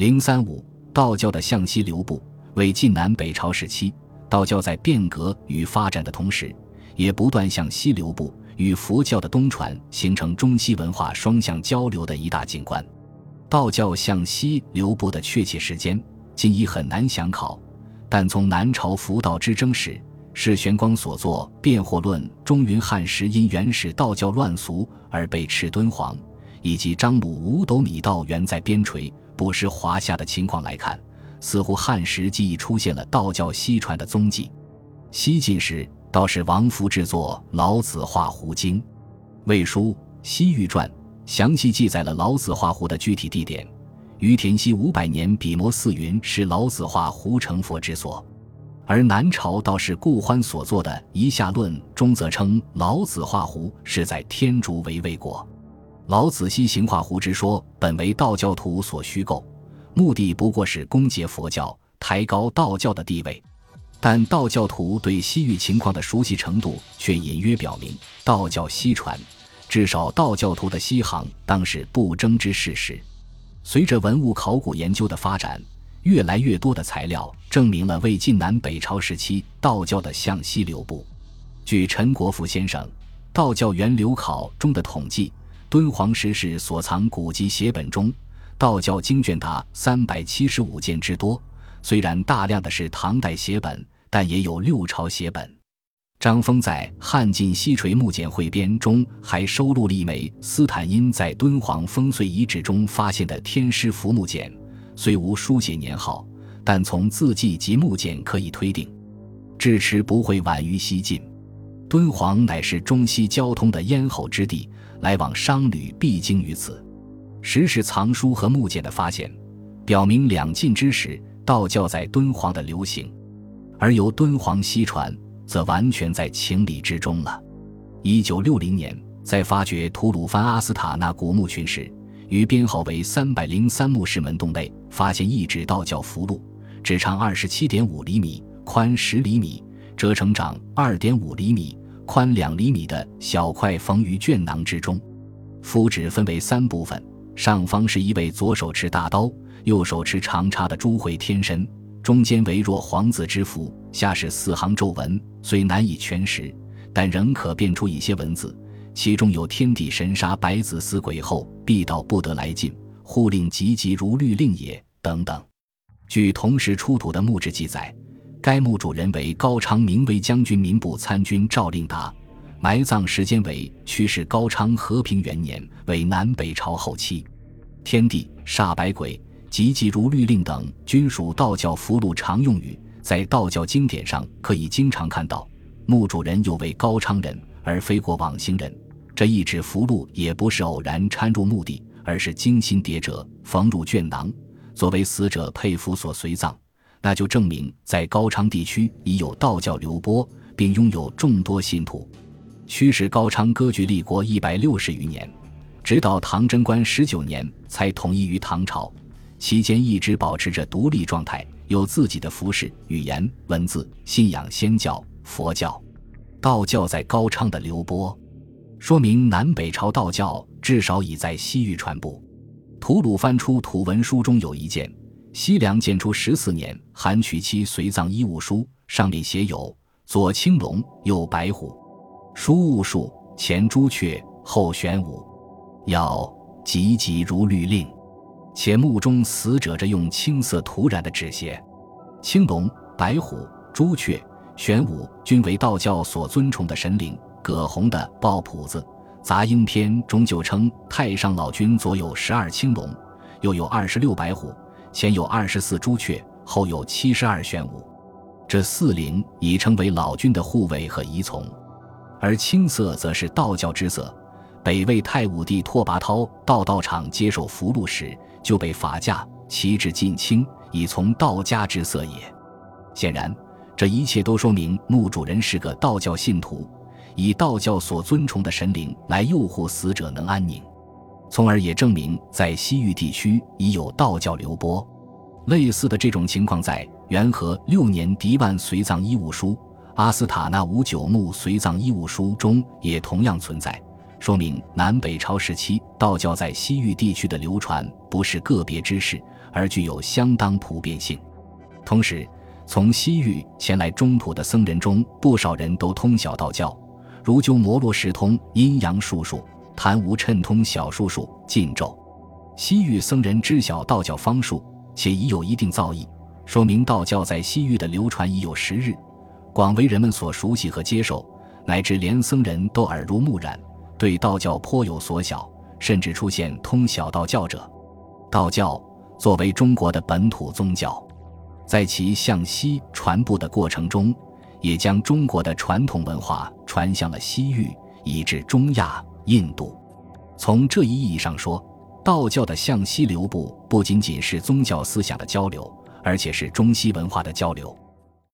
零三五，道教的向西流布，为晋南北朝时期道教在变革与发展的同时，也不断向西流布，与佛教的东传形成中西文化双向交流的一大景观。道教向西流布的确切时间，今已很难详考，但从南朝佛道之争时，是玄光所作《辩惑论》中云汉时因原始道教乱俗而被斥敦煌，以及张鲁五斗米道原在边陲。不失华夏的情况来看，似乎汉时即已出现了道教西传的踪迹。西晋时，道士王福制作《老子画胡经》，《魏书·西域传》详细记载了老子画胡的具体地点。于田西五百年笔墨四云是老子画胡成佛之所，而南朝道士顾欢所作的《夷夏论》中则称老子画胡是在天竺为魏国。老子西行画胡之说，本为道教徒所虚构，目的不过是攻讦佛教，抬高道教的地位。但道教徒对西域情况的熟悉程度，却隐约表明道教西传，至少道教徒的西行当是不争之事实。随着文物考古研究的发展，越来越多的材料证明了魏晋南北朝时期道教的向西流布。据陈国富先生《道教源流考》中的统计。敦煌石室所藏古籍写本中，道教经卷达三百七十五件之多。虽然大量的是唐代写本，但也有六朝写本。张峰在《汉晋西垂木简汇编》中还收录了一枚斯坦因在敦煌烽燧遗址中发现的天师符木简，虽无书写年号，但从字迹及木简可以推定，至迟不会晚于西晋。敦煌乃是中西交通的咽喉之地。来往商旅必经于此，石室藏书和木简的发现，表明两晋之时道教在敦煌的流行，而由敦煌西传，则完全在情理之中了。一九六零年，在发掘吐鲁番阿斯塔纳古墓群时，于编号为三百零三墓室门洞内，发现一纸道教符箓，只长二十七点五厘米，宽十厘米，折成长二点五厘米。宽两厘米的小块缝于卷囊之中，符纸分为三部分，上方是一位左手持大刀、右手持长叉的朱慧天神，中间为若黄字之符，下是四行咒文，虽难以全识，但仍可辨出一些文字，其中有“天地神杀白子死鬼后，必道不得来进，护令急急如律令也”等等。据同时出土的墓志记载。该墓主人为高昌明威将军民部参军赵令达，埋葬时间为驱使高昌和平元年，为南北朝后期。天地煞白鬼、急急如律令等均属道教符箓常用语，在道教经典上可以经常看到。墓主人又为高昌人，而非过往星人，这一纸符箓也不是偶然掺入墓地，而是精心叠折，缝入卷囊，作为死者佩服所随葬。那就证明，在高昌地区已有道教流播，并拥有众多信徒，驱使高昌割据立国一百六十余年，直到唐贞观十九年才统一于唐朝，期间一直保持着独立状态，有自己的服饰、语言、文字，信仰仙教、佛教、道教在高昌的流播，说明南北朝道教至少已在西域传播。吐鲁番出土文书中有一件。西凉建初十四年，韩娶妻随葬衣物书，上面写有左青龙，右白虎，书物数，前朱雀，后玄武，要急急如律令。且墓中死者着用青色涂染的纸鞋，青龙、白虎、朱雀、玄武均为道教所尊崇的神灵。葛洪的《抱朴子·杂音篇》中就称太上老君左有十二青龙，右有二十六白虎。前有二十四朱雀，后有七十二玄武，这四灵已成为老君的护卫和仪从，而青色则是道教之色。北魏太武帝拓跋焘到道场接受符箓时，就被法驾旗帜尽青，以从道家之色也。显然，这一切都说明墓主人是个道教信徒，以道教所尊崇的神灵来诱惑死者能安宁。从而也证明，在西域地区已有道教流播。类似的这种情况，在元和六年狄万随葬衣物书、阿斯塔纳五九墓随葬衣物书中也同样存在。说明南北朝时期道教在西域地区的流传不是个别之事，而具有相当普遍性。同时，从西域前来中土的僧人中，不少人都通晓道教，如鸠摩罗什通阴阳术数，谭无称通小术数、禁咒。西域僧人知晓道教方术，且已有一定造诣，说明道教在西域的流传已有时日，广为人们所熟悉和接受，乃至连僧人都耳濡目染，对道教颇有所晓，甚至出现通晓道教者。道教作为中国的本土宗教，在其向西传播的过程中，也将中国的传统文化传向了西域，以至中亚、印度。从这一意义上说，道教的向西流布不仅仅是宗教思想的交流，而且是中西文化的交流。